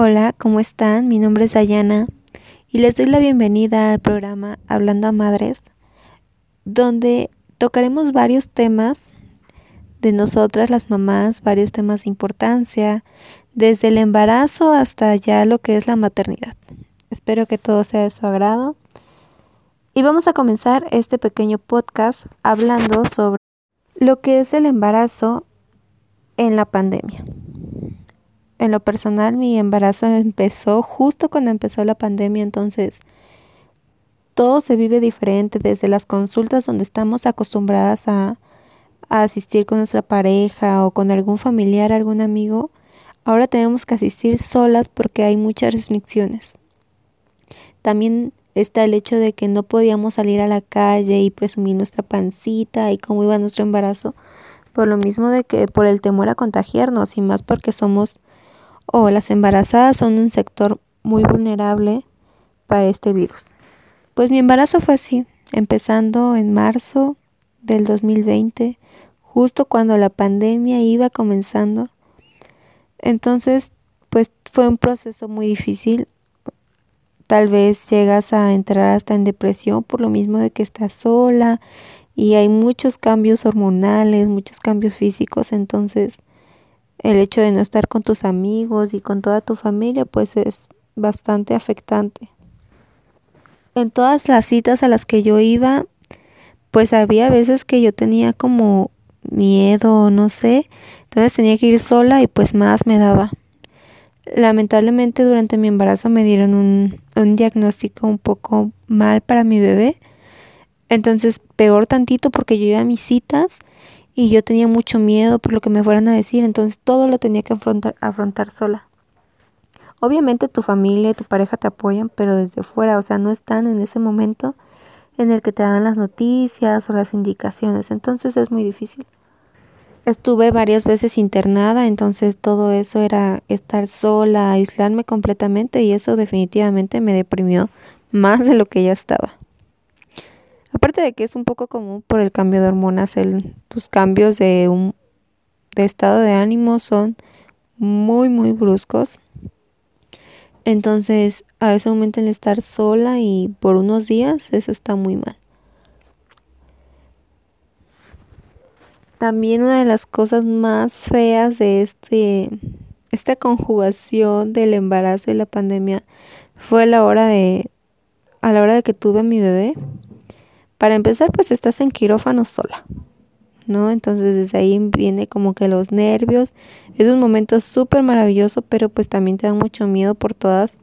Hola, ¿cómo están? Mi nombre es Ayana y les doy la bienvenida al programa Hablando a Madres, donde tocaremos varios temas de nosotras las mamás, varios temas de importancia, desde el embarazo hasta ya lo que es la maternidad. Espero que todo sea de su agrado. Y vamos a comenzar este pequeño podcast hablando sobre lo que es el embarazo en la pandemia en lo personal mi embarazo empezó justo cuando empezó la pandemia, entonces todo se vive diferente desde las consultas donde estamos acostumbradas a, asistir con nuestra pareja o con algún familiar, algún amigo. Ahora tenemos que asistir solas porque hay muchas restricciones. También está el hecho de que no podíamos salir a la calle y presumir nuestra pancita y cómo iba nuestro embarazo, por lo mismo de que por el temor a contagiarnos y más porque somos o las embarazadas son un sector muy vulnerable para este virus. Pues mi embarazo fue así, empezando en marzo del 2020, justo cuando la pandemia iba comenzando. Entonces, pues fue un proceso muy difícil. Tal vez llegas a entrar hasta en depresión por lo mismo de que estás sola y hay muchos cambios hormonales, muchos cambios físicos, entonces el hecho de no estar con tus amigos y con toda tu familia pues es bastante afectante. En todas las citas a las que yo iba pues había veces que yo tenía como miedo, no sé, entonces tenía que ir sola y pues más me daba. Lamentablemente durante mi embarazo me dieron un, un diagnóstico un poco mal para mi bebé, entonces peor tantito porque yo iba a mis citas y yo tenía mucho miedo por lo que me fueran a decir, entonces todo lo tenía que afrontar, sola. Obviamente tu familia y tu pareja te apoyan, pero desde fuera, o sea, no están en ese momento en el que te dan las noticias o las indicaciones, entonces es muy difícil. Estuve varias veces internada, entonces todo eso era estar sola, aislarme completamente y eso definitivamente me deprimió más de lo que ya estaba. Aparte de que es un poco común por el cambio de hormonas, tus cambios de, un, de estado de ánimo son muy, muy bruscos. Entonces, a ese momento el estar sola y por unos días, eso está muy mal. También una de las cosas más feas de este, esta conjugación del embarazo y la pandemia fue la hora de, a la hora de que tuve a mi bebé. Para empezar, pues estás en quirófano sola, ¿no? Entonces desde ahí viene como que los nervios. Es un momento súper maravilloso, pero pues también te da mucho miedo por todas.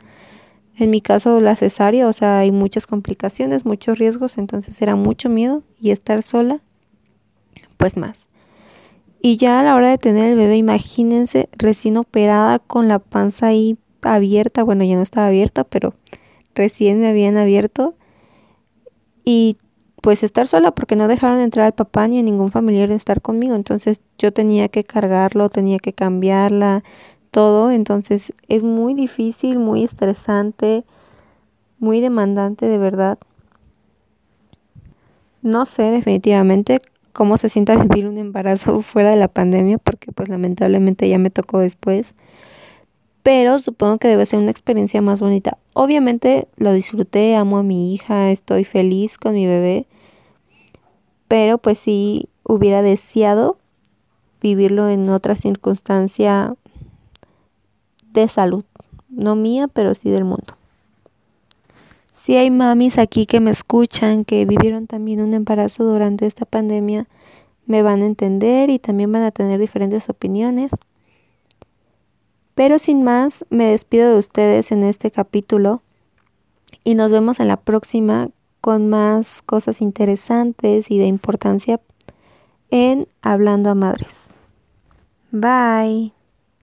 En mi caso, la cesárea, o sea, hay muchas complicaciones, muchos riesgos, entonces era mucho miedo y estar sola, pues más. Y ya a la hora de tener el bebé, imagínense recién operada con la panza ahí abierta, bueno, ya no estaba abierta, pero recién me habían abierto. Y pues estar sola porque no dejaron entrar al papá ni a ningún familiar en estar conmigo. Entonces yo tenía que cargarlo, tenía que cambiarla, todo. Entonces es muy difícil, muy estresante, muy demandante de verdad. No sé definitivamente cómo se sienta vivir un embarazo fuera de la pandemia porque pues lamentablemente ya me tocó después. Pero supongo que debe ser una experiencia más bonita. Obviamente lo disfruté, amo a mi hija, estoy feliz con mi bebé pero pues sí hubiera deseado vivirlo en otra circunstancia de salud, no mía, pero sí del mundo. Si hay mamis aquí que me escuchan, que vivieron también un embarazo durante esta pandemia, me van a entender y también van a tener diferentes opiniones. Pero sin más, me despido de ustedes en este capítulo y nos vemos en la próxima con más cosas interesantes y de importancia en Hablando a Madres. Bye.